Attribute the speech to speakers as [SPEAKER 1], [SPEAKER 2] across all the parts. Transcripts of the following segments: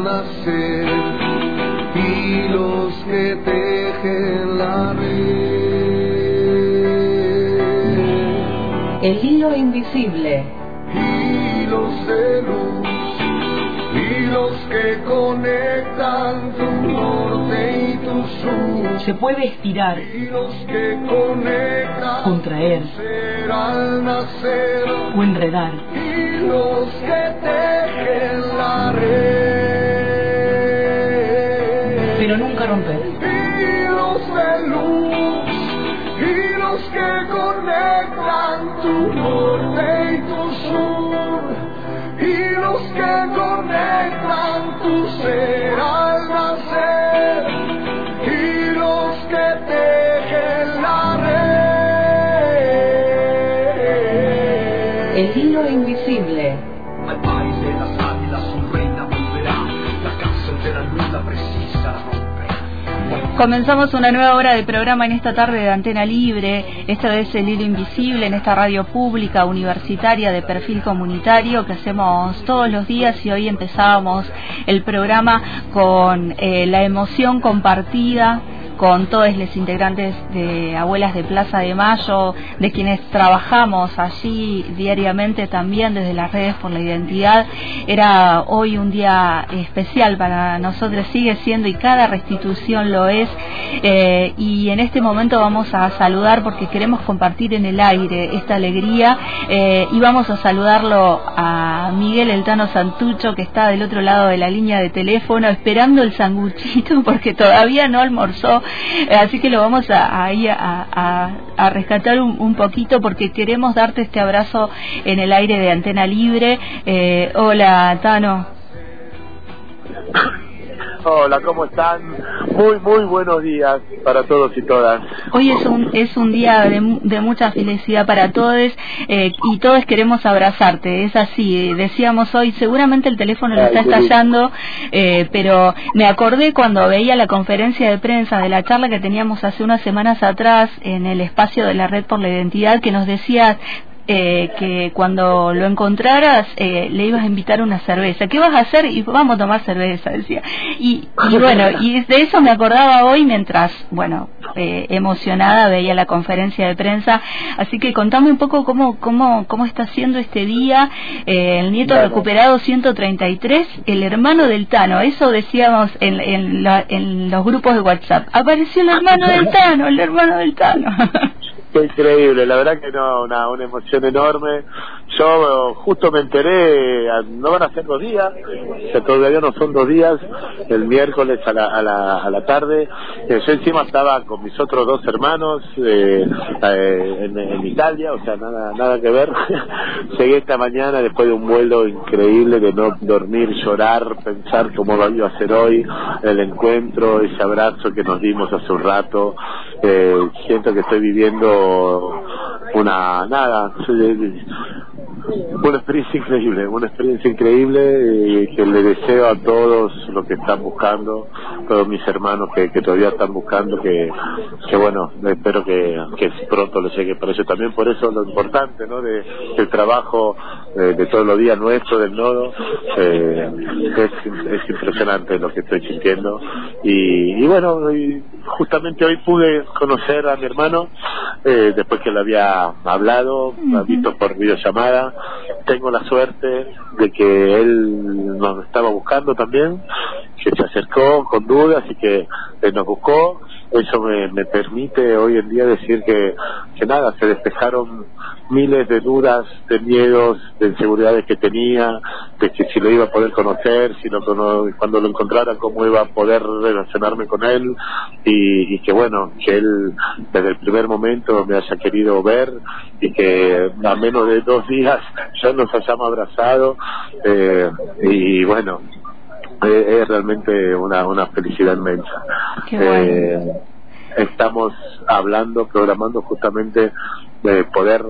[SPEAKER 1] al nacer y los que tejen la red.
[SPEAKER 2] El hilo invisible.
[SPEAKER 1] Hilos de luz y los que conectan tu norte y tu sur.
[SPEAKER 2] Se puede estirar,
[SPEAKER 1] Y los que conectan
[SPEAKER 2] contraer
[SPEAKER 1] ser al nacer
[SPEAKER 2] o enredar.
[SPEAKER 1] y los que tejen la red.
[SPEAKER 2] Pero nunca romper.
[SPEAKER 1] Hilos de luz y los que conectan tu norte y tu sur y los que conectan tu ser al nacer y los que tejen la red.
[SPEAKER 2] El hilo invisible.
[SPEAKER 3] Comenzamos una nueva hora de programa en esta tarde de Antena Libre. Esta vez el hilo invisible en esta radio pública universitaria de perfil comunitario que hacemos todos los días y hoy empezábamos el programa con eh, la emoción compartida con todos los integrantes de Abuelas de Plaza de Mayo, de quienes trabajamos allí diariamente también desde las redes por la identidad. Era hoy un día especial para nosotros, sigue siendo y cada restitución lo es. Eh, y en este momento vamos a saludar porque queremos compartir en el aire esta alegría eh, y vamos a saludarlo a Miguel Eltano Santucho que está del otro lado de la línea de teléfono esperando el sanguchito porque todavía no almorzó así que lo vamos a, a- a rescatar un, un poquito porque queremos darte este abrazo en el aire de Antena Libre. Eh, hola, Tano.
[SPEAKER 4] Hola, ¿cómo están? Muy, muy buenos días para todos y todas.
[SPEAKER 3] Hoy es un, es un día de, de mucha felicidad para todos eh, y todos queremos abrazarte. Es así, eh, decíamos hoy, seguramente el teléfono lo está estallando, eh, pero me acordé cuando veía la conferencia de prensa de la charla que teníamos hace unas semanas atrás en el espacio de la Red por la Identidad que nos decía eh, que cuando lo encontraras eh, le ibas a invitar una cerveza. ¿Qué vas a hacer? Y vamos a tomar cerveza, decía. Y, y bueno, y de eso me acordaba hoy mientras, bueno, eh, emocionada veía la conferencia de prensa. Así que contame un poco cómo, cómo, cómo está siendo este día. Eh, el nieto
[SPEAKER 4] Bueno.
[SPEAKER 3] recuperado 133, el hermano del Tano. Eso decíamos en, en, la- en los grupos de WhatsApp. Apareció el hermano del Tano, el hermano del Tano.
[SPEAKER 4] Qué increíble, la verdad que no, una, una emoción enorme. Yo justo me enteré, eh, no van a ser dos días, sea, todavía no son dos días, el miércoles a la, a la, a la tarde. Eh, yo encima estaba con mis otros dos hermanos eh, eh, en, en Italia, o sea, nada, nada que ver. Llegué esta mañana después de un vuelo increíble de no dormir, llorar, pensar cómo lo iba a hacer hoy, el encuentro, ese abrazo que nos dimos hace un rato. Eh, siento que estoy viviendo una nada una experiencia increíble una experiencia increíble y que le deseo a todos los que están buscando todos mis hermanos que, que todavía están buscando que, que bueno espero que, que pronto les llegue por eso. También por eso lo importante no de del trabajo eh, de todos los días nuestro del nodo eh, es, es impresionante lo que estoy sintiendo. Y, y bueno y justamente hoy pude conocer a mi hermano eh, después que le había hablado ha visto por videollamada. Tengo la suerte de que él nos estaba buscando también que se acercó con dudas y que eh, nos buscó eso me, me permite hoy en día decir que, que nada, se despejaron miles de dudas, de miedos, de inseguridades que tenía, de que si lo iba a poder conocer, si lo cuando lo encontrara cómo iba a poder relacionarme con él. Y, y que bueno, que él desde el primer momento me haya querido ver y que a menos de dos días ya nos hayamos abrazado eh, y bueno, eh, es realmente una, una felicidad inmensa.
[SPEAKER 3] Qué bueno.
[SPEAKER 4] Eh, estamos hablando, programando justamente de poder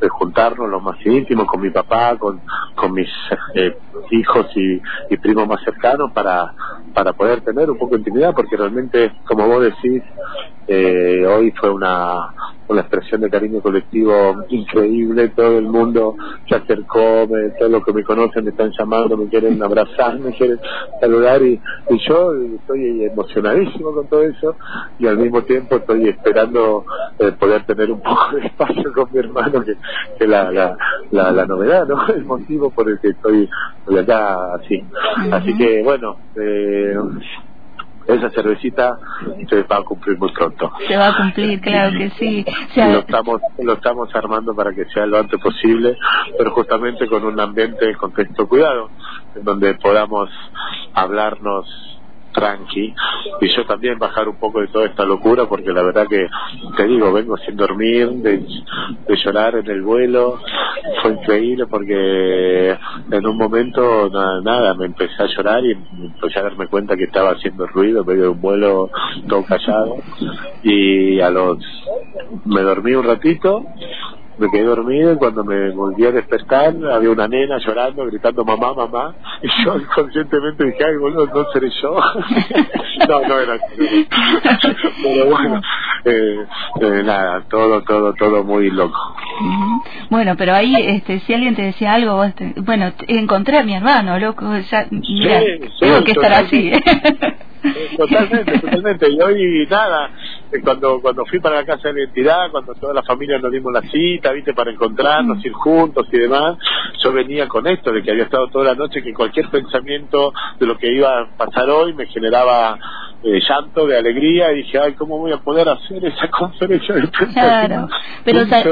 [SPEAKER 4] de juntarnos los más íntimos con mi papá, con, con mis eh, hijos y, y primos más cercanos para, para poder tener un poco de intimidad, porque realmente, como vos decís, eh, hoy fue una, una expresión de cariño colectivo increíble, todo el mundo se acercó, me, todos los que me conocen me están llamando, me quieren abrazar, me quieren saludar y, y yo estoy emocionadísimo con todo eso y al mismo tiempo estoy esperando eh, poder tener un poco de espacio con mi hermano, que es la, la, la, la, novedad, ¿no? El motivo por el que estoy, acá así. Así que bueno, eh, esa cervecita se va a cumplir muy pronto.
[SPEAKER 3] Se va a cumplir, claro que sí.
[SPEAKER 4] lo estamos lo estamos armando para que sea lo antes posible, pero justamente con un ambiente de contexto cuidado, en donde podamos hablarnos tranqui. Y yo también bajar un poco de toda esta locura porque la verdad que te digo vengo sin dormir de, llorar en el vuelo. Fue increíble porque en un momento nada, nada me empecé a llorar y empecé a darme cuenta que estaba haciendo ruido en medio de un vuelo todo callado. Y a los me dormí un ratito me quedé dormido y cuando me volví a despertar había una nena llorando, gritando mamá, mamá, y yo inconscientemente dije, ay boludo, no seré yo. no, no era así. Pero bueno, eh, eh, nada, todo, todo, todo muy loco.
[SPEAKER 3] Bueno, pero ahí, este, si alguien te decía algo, vos te, bueno, encontré a mi hermano, loco, ya, mira,
[SPEAKER 4] Sí, sí,
[SPEAKER 3] tengo que estar así.
[SPEAKER 4] Totalmente, totalmente. Y hoy nada, cuando cuando fui para la casa de la identidad, cuando toda la familia nos dimos la cita, viste, para encontrarnos, ir juntos y demás, yo venía con esto de que había estado toda la noche, que cualquier pensamiento de lo que iba a pasar hoy me generaba eh, llanto de alegría y dije, ay, ¿cómo voy a poder hacer esa conferencia de prensa?
[SPEAKER 3] Claro, pero sal-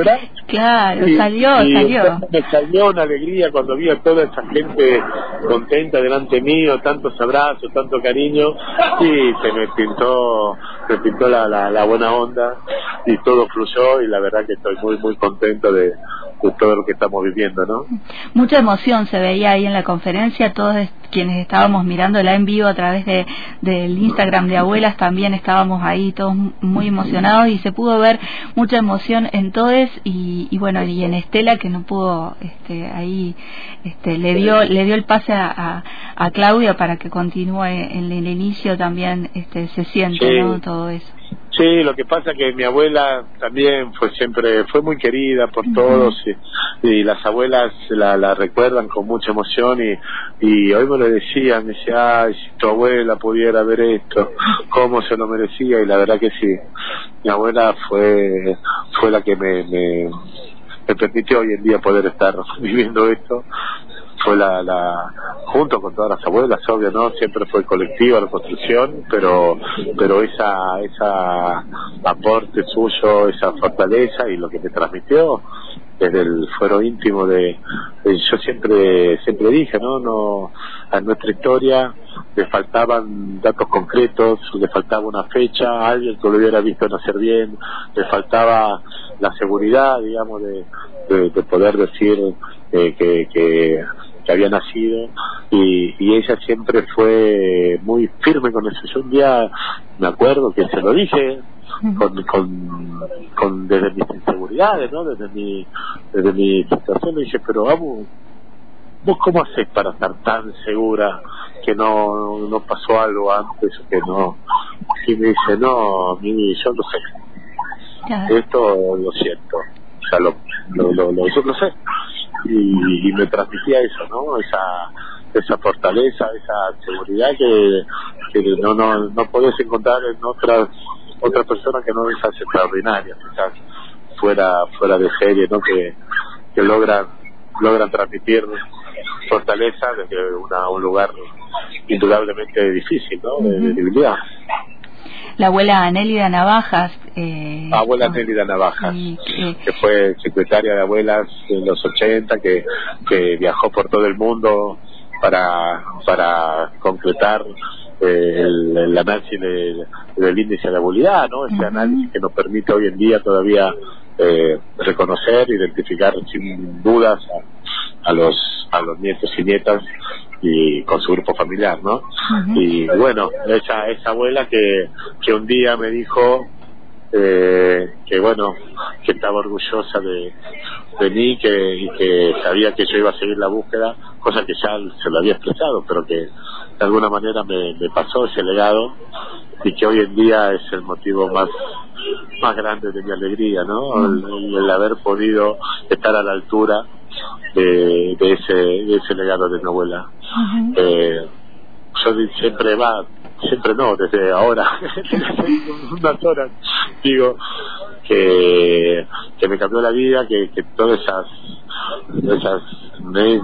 [SPEAKER 3] claro,
[SPEAKER 4] Y-
[SPEAKER 3] salió,
[SPEAKER 4] y
[SPEAKER 3] salió.
[SPEAKER 4] Me salió una alegría cuando vi a toda esa gente contenta delante mío, tantos abrazos, tanto cariño, y se me pintó, se pintó la, la, la buena onda y todo fluyó y la verdad que estoy muy, muy contento de, de todo lo que estamos viviendo, ¿no?
[SPEAKER 3] Mucha emoción se veía ahí en la conferencia, todos es- quienes estábamos mirándola en vivo a través de del Instagram de abuelas también estábamos ahí todos muy emocionados y se pudo ver mucha emoción en todos y, y bueno y en Estela que no pudo este ahí este le dio le dio el pase a, a, a Claudia para que continúe en el inicio también este se siente
[SPEAKER 4] Sí.
[SPEAKER 3] ¿no? todo eso
[SPEAKER 4] Sí, lo que pasa que mi abuela también fue siempre, fue muy querida por todos y, y las abuelas la, la recuerdan con mucha emoción y, y hoy me lo decían, me decía, ay, si tu abuela pudiera ver esto, cómo se lo merecía y la verdad que sí, mi abuela fue, fue la que me, me, me permitió hoy en día poder estar viviendo esto fue la, la junto con todas las abuelas obvio no siempre fue colectiva la construcción pero pero esa esa aporte suyo esa fortaleza y lo que me transmitió desde el fuero íntimo de, yo siempre siempre dije no no a nuestra historia le faltaban datos concretos le faltaba una fecha alguien que lo hubiera visto nacer bien le faltaba la seguridad digamos de, de, de poder decir eh, que, que que había nacido y, y ella siempre fue muy firme con eso. Yo un día me acuerdo que se lo dije con, con, con desde mis inseguridades, ¿no? Desde mi, desde mi situación le dije, pero vamos, ¿vos cómo haces para estar tan segura que no, no pasó algo antes o que no? Y me dice, no, mi, yo lo sé, esto lo siento, o sea, lo, lo, lo, lo- yo lo sé. Y, y me transmitía eso, ¿no? Esa, esa fortaleza, esa seguridad que, que no, no, no podés encontrar en otras otras personas que no esas extraordinarias, quizás fuera, fuera de serie, ¿no? Que, que logran, logran transmitir fortaleza desde una, un lugar indudablemente difícil, ¿no? De, de debilidad.
[SPEAKER 3] La abuela Anélida Navajas eh,
[SPEAKER 4] abuela
[SPEAKER 3] no,
[SPEAKER 4] Nélida Navajas,
[SPEAKER 3] sí, que-
[SPEAKER 4] que fue secretaria de abuelas en los 80, que, que viajó por todo el mundo para, para concretar eh, el, el análisis de- del índice de abuelidad, ¿no? Ese análisis que nos permite hoy en día todavía eh, reconocer, identificar sin dudas a, a los a los nietos y nietas y con su grupo familiar, ¿no? Y bueno, esa esa abuela que que un día me dijo eh, que bueno, que estaba orgullosa de, de mí que, y que sabía que yo iba a seguir la búsqueda, cosa que ya se lo había expresado, pero que de alguna manera me, me pasó ese legado y que hoy en día es el motivo más más grande de mi alegría, ¿no? El, el haber podido estar a la altura de, de ese de ese legado de mi abuela. Eh, yo siempre va, siempre no, desde ahora, unas horas, digo que, que me cambió la vida, que, que todas esas esas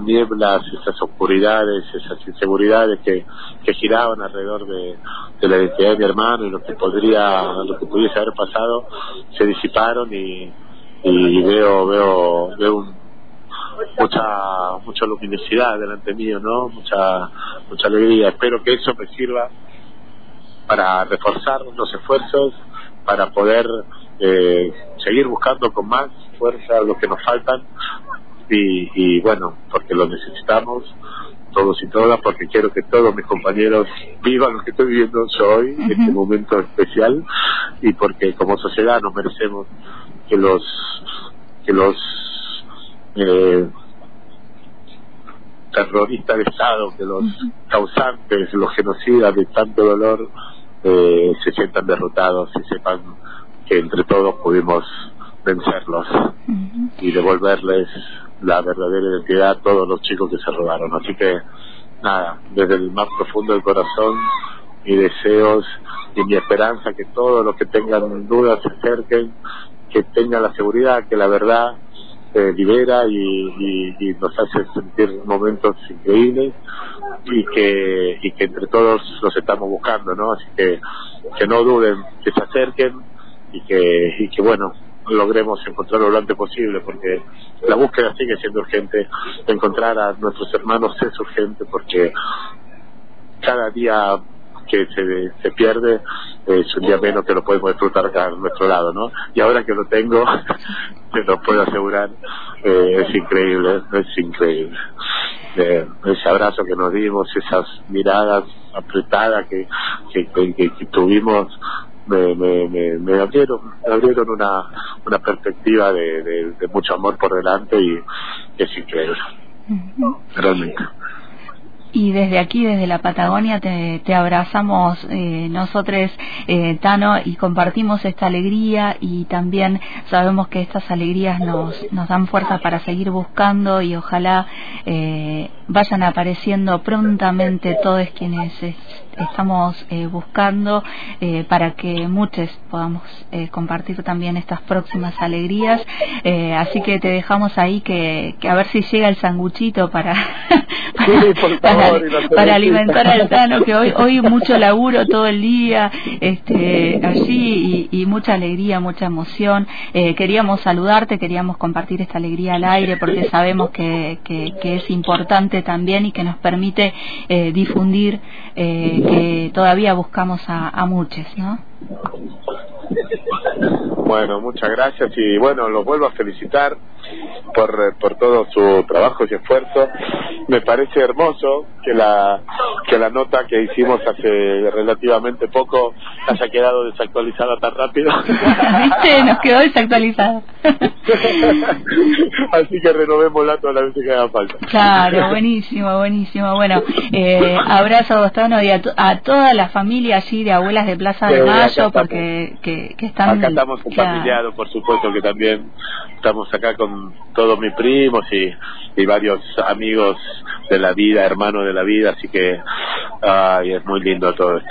[SPEAKER 4] nieblas, esas oscuridades, esas inseguridades que, que giraban alrededor de, de la identidad de mi hermano y lo que podría, lo que pudiese haber pasado, se disiparon y, y veo, veo, veo un, mucha mucha luminosidad delante mío, ¿no? Mucha mucha alegría. Espero que eso me sirva para reforzar los esfuerzos, para poder eh, seguir buscando con más fuerza lo que nos faltan y, y bueno, porque lo necesitamos todos y todas, porque quiero que todos mis compañeros vivan lo que estoy viviendo yo hoy, en este momento especial, y porque como sociedad nos merecemos que los que los eh, terroristas de Estado, que los causantes, los genocidas de tanto dolor eh, se sientan derrotados y sepan que entre todos pudimos vencerlos y devolverles la verdadera identidad a todos los chicos que se robaron. Así que, nada, desde el más profundo del corazón, mis deseos y mi esperanza que todos los que tengan dudas se acerquen, que tengan la seguridad que la verdad eh, libera y, y, y nos hace sentir momentos increíbles y que y que entre todos los estamos buscando, ¿no? Así que que no duden, que se acerquen y que y que bueno logremos encontrarlo lo antes posible porque la búsqueda sigue siendo urgente encontrar a nuestros hermanos es urgente porque cada día que se, se pierde es un día menos que lo podemos disfrutar acá a nuestro lado, ¿no? Y ahora que lo tengo, te lo puedo asegurar, eh, es increíble, es increíble. Eh, ese abrazo que nos dimos, esas miradas apretadas que, que, que, que- que tuvimos, me, me, me, me abrieron, me abrieron una, una perspectiva de, de, de mucho amor por delante y es increíble, realmente.
[SPEAKER 3] Y desde aquí, desde la Patagonia, te, te abrazamos eh, nosotros, eh, Tano, y compartimos esta alegría y también sabemos que estas alegrías nos, nos dan fuerza para seguir buscando y ojalá eh, vayan apareciendo prontamente todos quienes es- estamos eh, buscando eh, para que muchos podamos eh, compartir también estas próximas alegrías. Así que te dejamos ahí que, que a ver si llega el sanguchito para, para,
[SPEAKER 4] Sí,
[SPEAKER 3] alimentar al Tano, que hoy, hoy mucho laburo todo el día este, allí y, y mucha alegría, mucha emoción. Queríamos saludarte, queríamos compartir esta alegría al aire porque sabemos que, que, que es importante también y que nos permite eh, difundir eh, que todavía buscamos a, a muchos, ¿no?
[SPEAKER 4] Bueno, muchas gracias y bueno, los vuelvo a felicitar por, eh, por todo su trabajo y esfuerzo. Me parece hermoso que la que la nota que hicimos hace relativamente poco haya quedado desactualizada tan rápido.
[SPEAKER 3] ¿Viste? Nos quedó desactualizado.
[SPEAKER 4] Así que renovémosla todas las veces que haga falta.
[SPEAKER 3] Claro, buenísimo, buenísimo. Bueno, eh, abrazo a Gustavo y a, a toda la familia allí de Abuelas de Plaza de Mayo, porque que, que están...
[SPEAKER 4] Acá estamos
[SPEAKER 3] claro.
[SPEAKER 4] familiados, por supuesto que también estamos acá con todos mis primos y, y varios amigos de la vida, hermanos de la vida, así que ay, es muy lindo todo esto.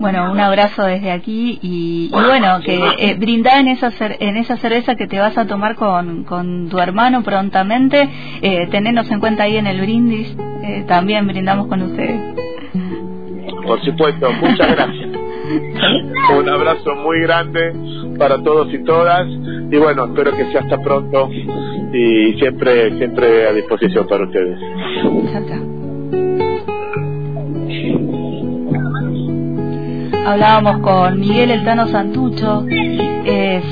[SPEAKER 3] Bueno, un abrazo desde aquí y, y bueno, que eh, brindá en esa, cer- en esa cerveza que te vas a tomar con, con tu hermano prontamente, eh, tenernos en cuenta ahí en el brindis, eh, también brindamos con ustedes.
[SPEAKER 4] Por supuesto, muchas gracias. Un abrazo muy grande para todos y todas y bueno, espero que sea hasta pronto y siempre siempre a disposición para ustedes.
[SPEAKER 3] Hablábamos con Miguel Eltano Santucho, es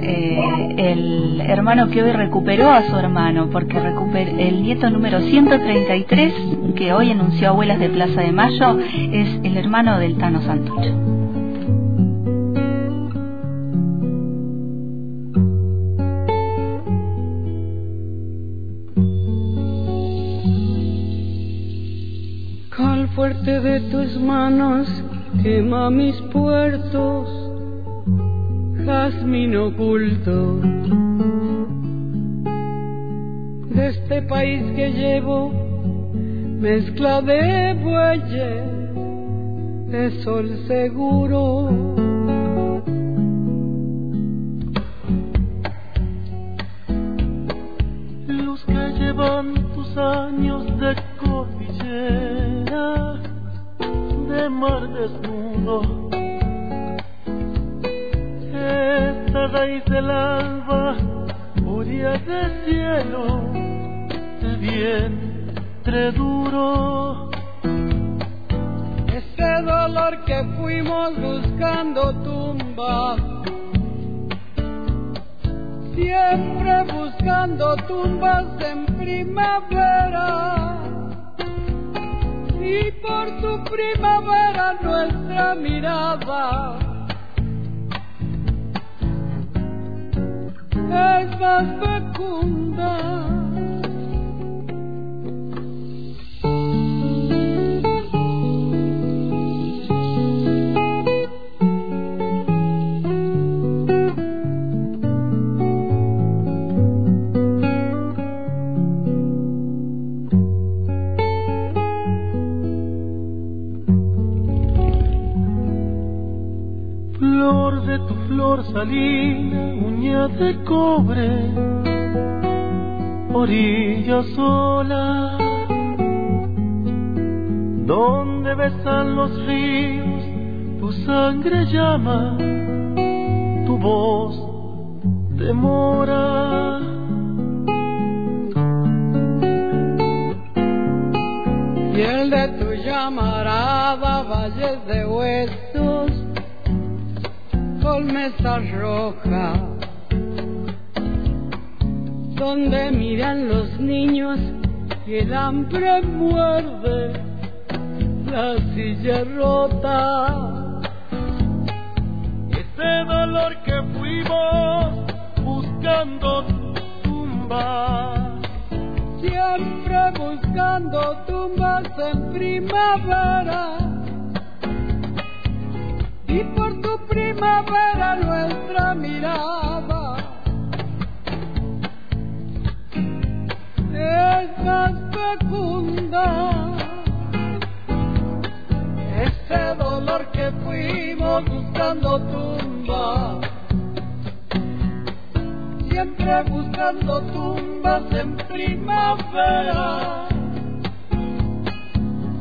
[SPEAKER 3] eh, el hermano que hoy recuperó a su hermano, porque recuper el nieto número 133, que hoy anunció Abuelas de Plaza de Mayo, es el hermano del Tano Santucho.
[SPEAKER 5] Fuerte de tus manos quema mis puertos, jazmín oculto de este país que llevo, mezcla de bueyes, de sol seguro.
[SPEAKER 6] Vientre duro.
[SPEAKER 5] Ese dolor que fuimos buscando tumba, siempre buscando tumbas en primavera. Y por tu primavera nuestra mirada es más fecunda.
[SPEAKER 6] Flor salina, uña de cobre, orilla sola, donde besan los ríos, tu sangre llama, tu voz demora.
[SPEAKER 5] Y el de tu llamarada, valles de huesos mesa roja, donde miran los niños y el hambre muerde la silla rota.
[SPEAKER 6] Ese dolor que fuimos buscando tumba,
[SPEAKER 5] siempre buscando tumbas en primavera primavera nuestra mirada. Es más fecunda. Ese dolor que fuimos buscando tumba, siempre buscando tumbas en primavera.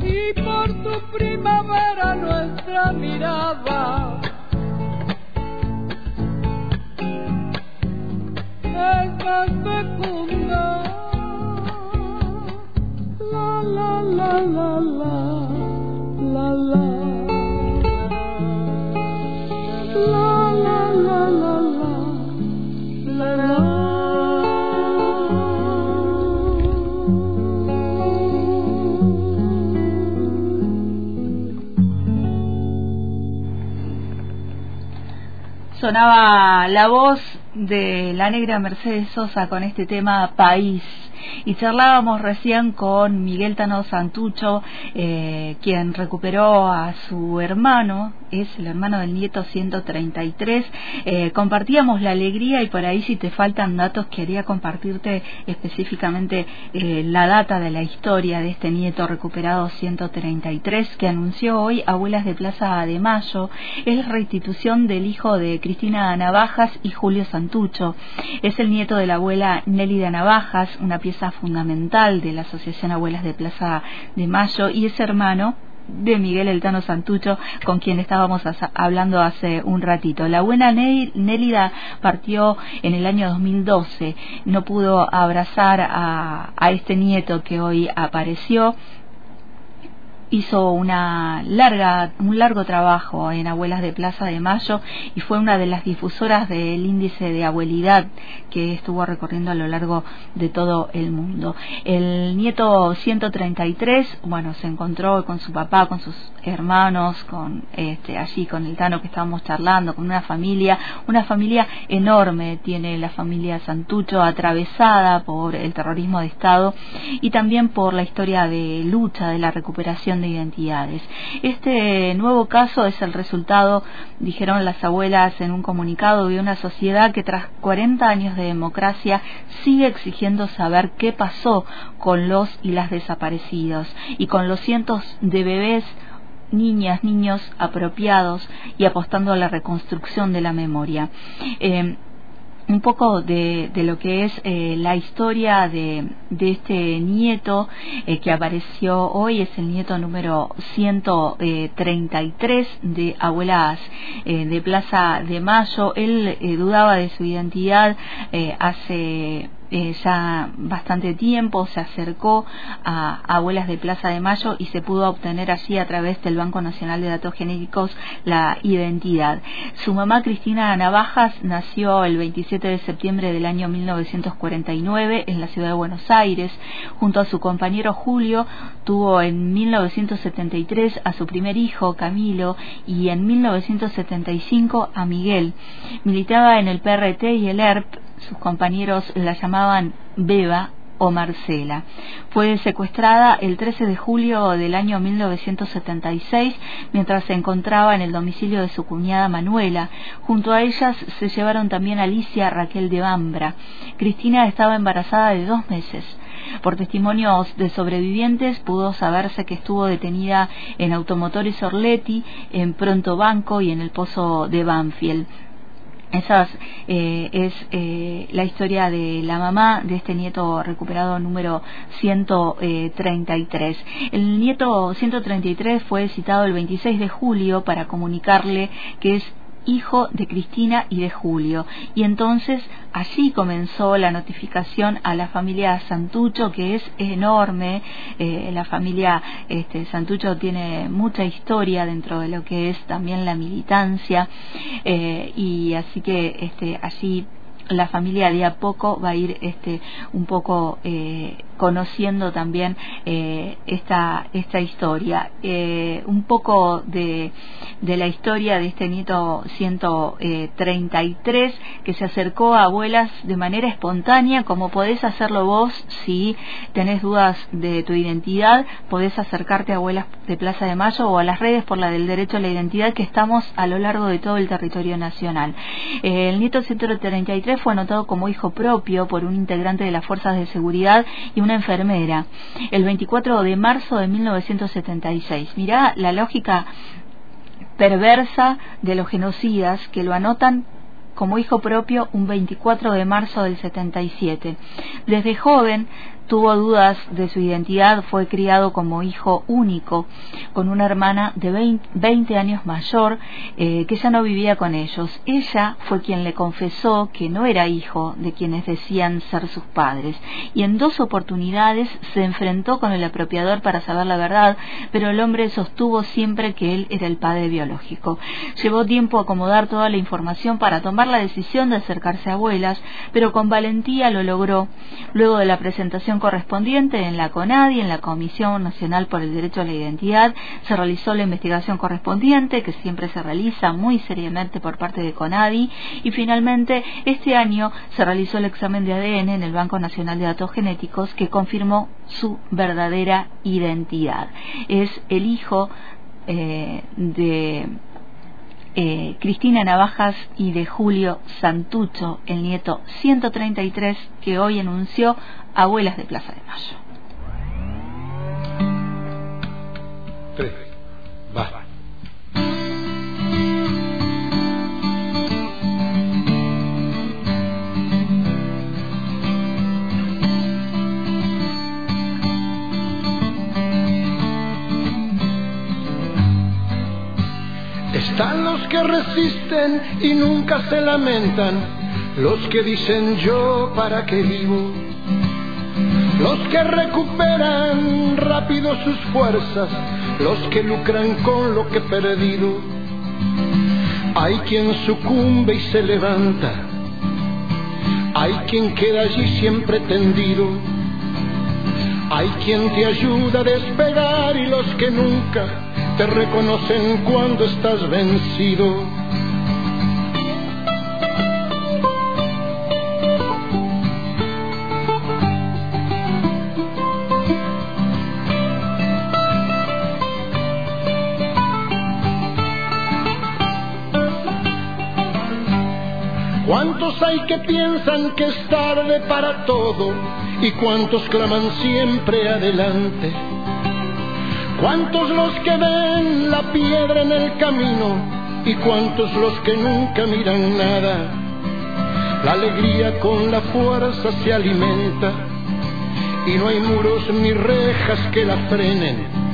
[SPEAKER 5] Y por tu primavera nuestra mirada
[SPEAKER 3] sonaba la voz de la negra Mercedes Sosa con este tema País y charlábamos recién con Miguel Tano Santucho, eh, quien recuperó a su hermano, es el hermano del nieto 133. Eh, compartíamos la alegría y por ahí si te faltan datos quería compartirte específicamente eh, la data de la historia de este nieto recuperado 133 que anunció hoy Abuelas de Plaza de Mayo. Es restitución del hijo de Cristina Navajas y Julio Santucho. Es el nieto de la abuela Nélida Navajas, una pieza fundamental de la Asociación Abuelas de Plaza de Mayo y es hermano de Miguel Eltano Santucho, con quien estábamos hablando hace un ratito. La buena Nélida partió en el año 2012, no pudo abrazar a, a este nieto que hoy apareció hizo una larga, un largo trabajo en Abuelas de Plaza de Mayo y fue una de las difusoras del índice de abuelidad que estuvo recorriendo a lo largo de todo el mundo. El nieto 133, bueno, se encontró con su papá, con sus hermanos, con este, allí con el Tano que estábamos charlando, con una familia, una familia enorme tiene la familia Santucho atravesada por el terrorismo de Estado y también por la historia de lucha de la recuperación de identidades. Este nuevo caso es el resultado, dijeron las abuelas en un comunicado, de una sociedad que tras 40 años de democracia sigue exigiendo saber qué pasó con los y las desaparecidos y con los cientos de bebés niñas, niños apropiados y apostando a la reconstrucción de la memoria. Eh, un poco de, de, lo que es eh, la historia de, de este nieto eh, que apareció hoy, es el nieto número 133 de Abuelas eh, de Plaza de Mayo. Él dudaba de su identidad hace eh, ya bastante tiempo, se acercó a, abuelas de Plaza de Mayo y se pudo obtener allí a través del Banco Nacional de Datos Genéticos la identidad. Su mamá Cristina Navajas nació el 27 de septiembre del año 1949 en la ciudad de Buenos Aires. Junto a su compañero Julio tuvo en 1973 a su primer hijo Camilo y en 1975 a Miguel. Militaba en el PRT y el ERP sus compañeros la llamaban Beba o Marcela. Fue secuestrada el 13 de julio del año 1976 mientras se encontraba en el domicilio de su cuñada Manuela. Junto a ellas se llevaron también Alicia Raquel de Bambra. Cristina estaba embarazada de dos meses. Por testimonios de sobrevivientes pudo saberse que estuvo detenida en Automotores Orletti, en Pronto Banco y en el Pozo de Banfield. Esa eh, es eh, la historia de la mamá de este nieto recuperado número 133. El nieto 133 fue citado el 26 de julio para comunicarle que es hijo de Cristina y de Julio. Y entonces allí comenzó la notificación a la familia Santucho, que es enorme. Eh, la familia este, Santucho tiene mucha historia dentro de lo que es también la militancia. Eh, y así que este, allí la familia de a poco va a ir este un poco eh, conociendo también eh, esta esta historia. Eh, un poco de, de, la historia de este nieto 133 que se acercó a abuelas de manera espontánea como podés hacerlo vos si tenés dudas de tu identidad podés acercarte a abuelas de Plaza de Mayo o a las redes por la del derecho a la identidad que estamos a lo largo de todo el territorio nacional. El nieto 133 fue anotado como hijo propio por un integrante de las fuerzas de seguridad y enfermera el 24 de marzo de 1976. Mirá la lógica perversa de los genocidas que lo anotan como hijo propio un 24 de marzo del 77. Desde joven tuvo dudas de su identidad, fue criado como hijo único, con una hermana de 20, años mayor eh, que ya no vivía con ellos. Ella fue quien le confesó que no era hijo de quienes decían ser sus padres y en dos oportunidades se enfrentó con el apropiador para saber la verdad, pero el hombre sostuvo siempre que él era el padre biológico. Llevó tiempo acomodar toda la información para tomar la decisión de acercarse a abuelas, pero con valentía lo logró. Luego de la presentación correspondiente en la CONADI, en la Comisión Nacional por el Derecho a la Identidad, se realizó la investigación correspondiente, que siempre se realiza muy seriamente por parte de CONADI, y finalmente este año se realizó el examen de ADN en el Banco Nacional de Datos Genéticos, que confirmó su verdadera identidad. Es el hijo eh, de eh, Cristina Navajas y de Julio Santucho, el nieto 133 que hoy anunció Abuelas de Plaza de Mayo.
[SPEAKER 1] Están los que resisten y nunca se lamentan, los que dicen yo para qué vivo, los que recuperan rápido sus fuerzas, los que lucran con lo que he perdido. Hay quien sucumbe y se levanta, hay quien queda allí siempre tendido, hay quien te ayuda a despegar y los que nunca te reconocen cuando estás vencido. ¿Cuántos hay que piensan que es tarde para todo? ¿Y cuántos claman siempre adelante? ¿Cuántos los que ven la piedra en el camino? ¿Y cuántos los que nunca miran nada? La alegría con la fuerza se alimenta y no hay muros ni rejas que la frenen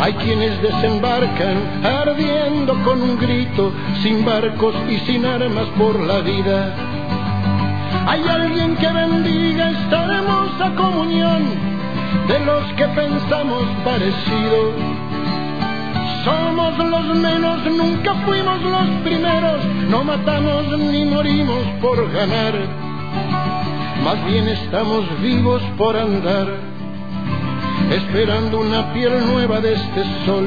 [SPEAKER 1] hay quienes desembarcan ardiendo con un grito, sin barcos y sin armas por la vida. Hay alguien que bendiga esta hermosa comunión de los que pensamos parecido. Somos los menos, nunca fuimos los primeros, no matamos ni morimos por ganar, más bien estamos vivos por andar esperando una piel nueva de este sol.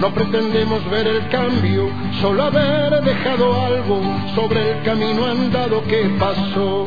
[SPEAKER 1] No pretendemos ver el cambio, solo haber dejado algo sobre el camino andado que pasó.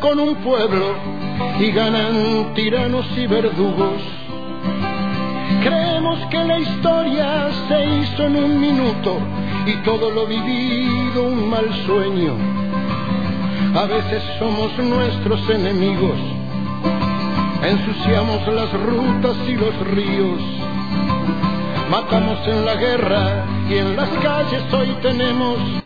[SPEAKER 1] Con un pueblo y ganan tiranos y verdugos Creemos que la historia se hizo en un minuto y todo lo vivido un mal sueño. A veces somos nuestros enemigos, ensuciamos las rutas y los ríos, matamos en la guerra y en las calles hoy tenemos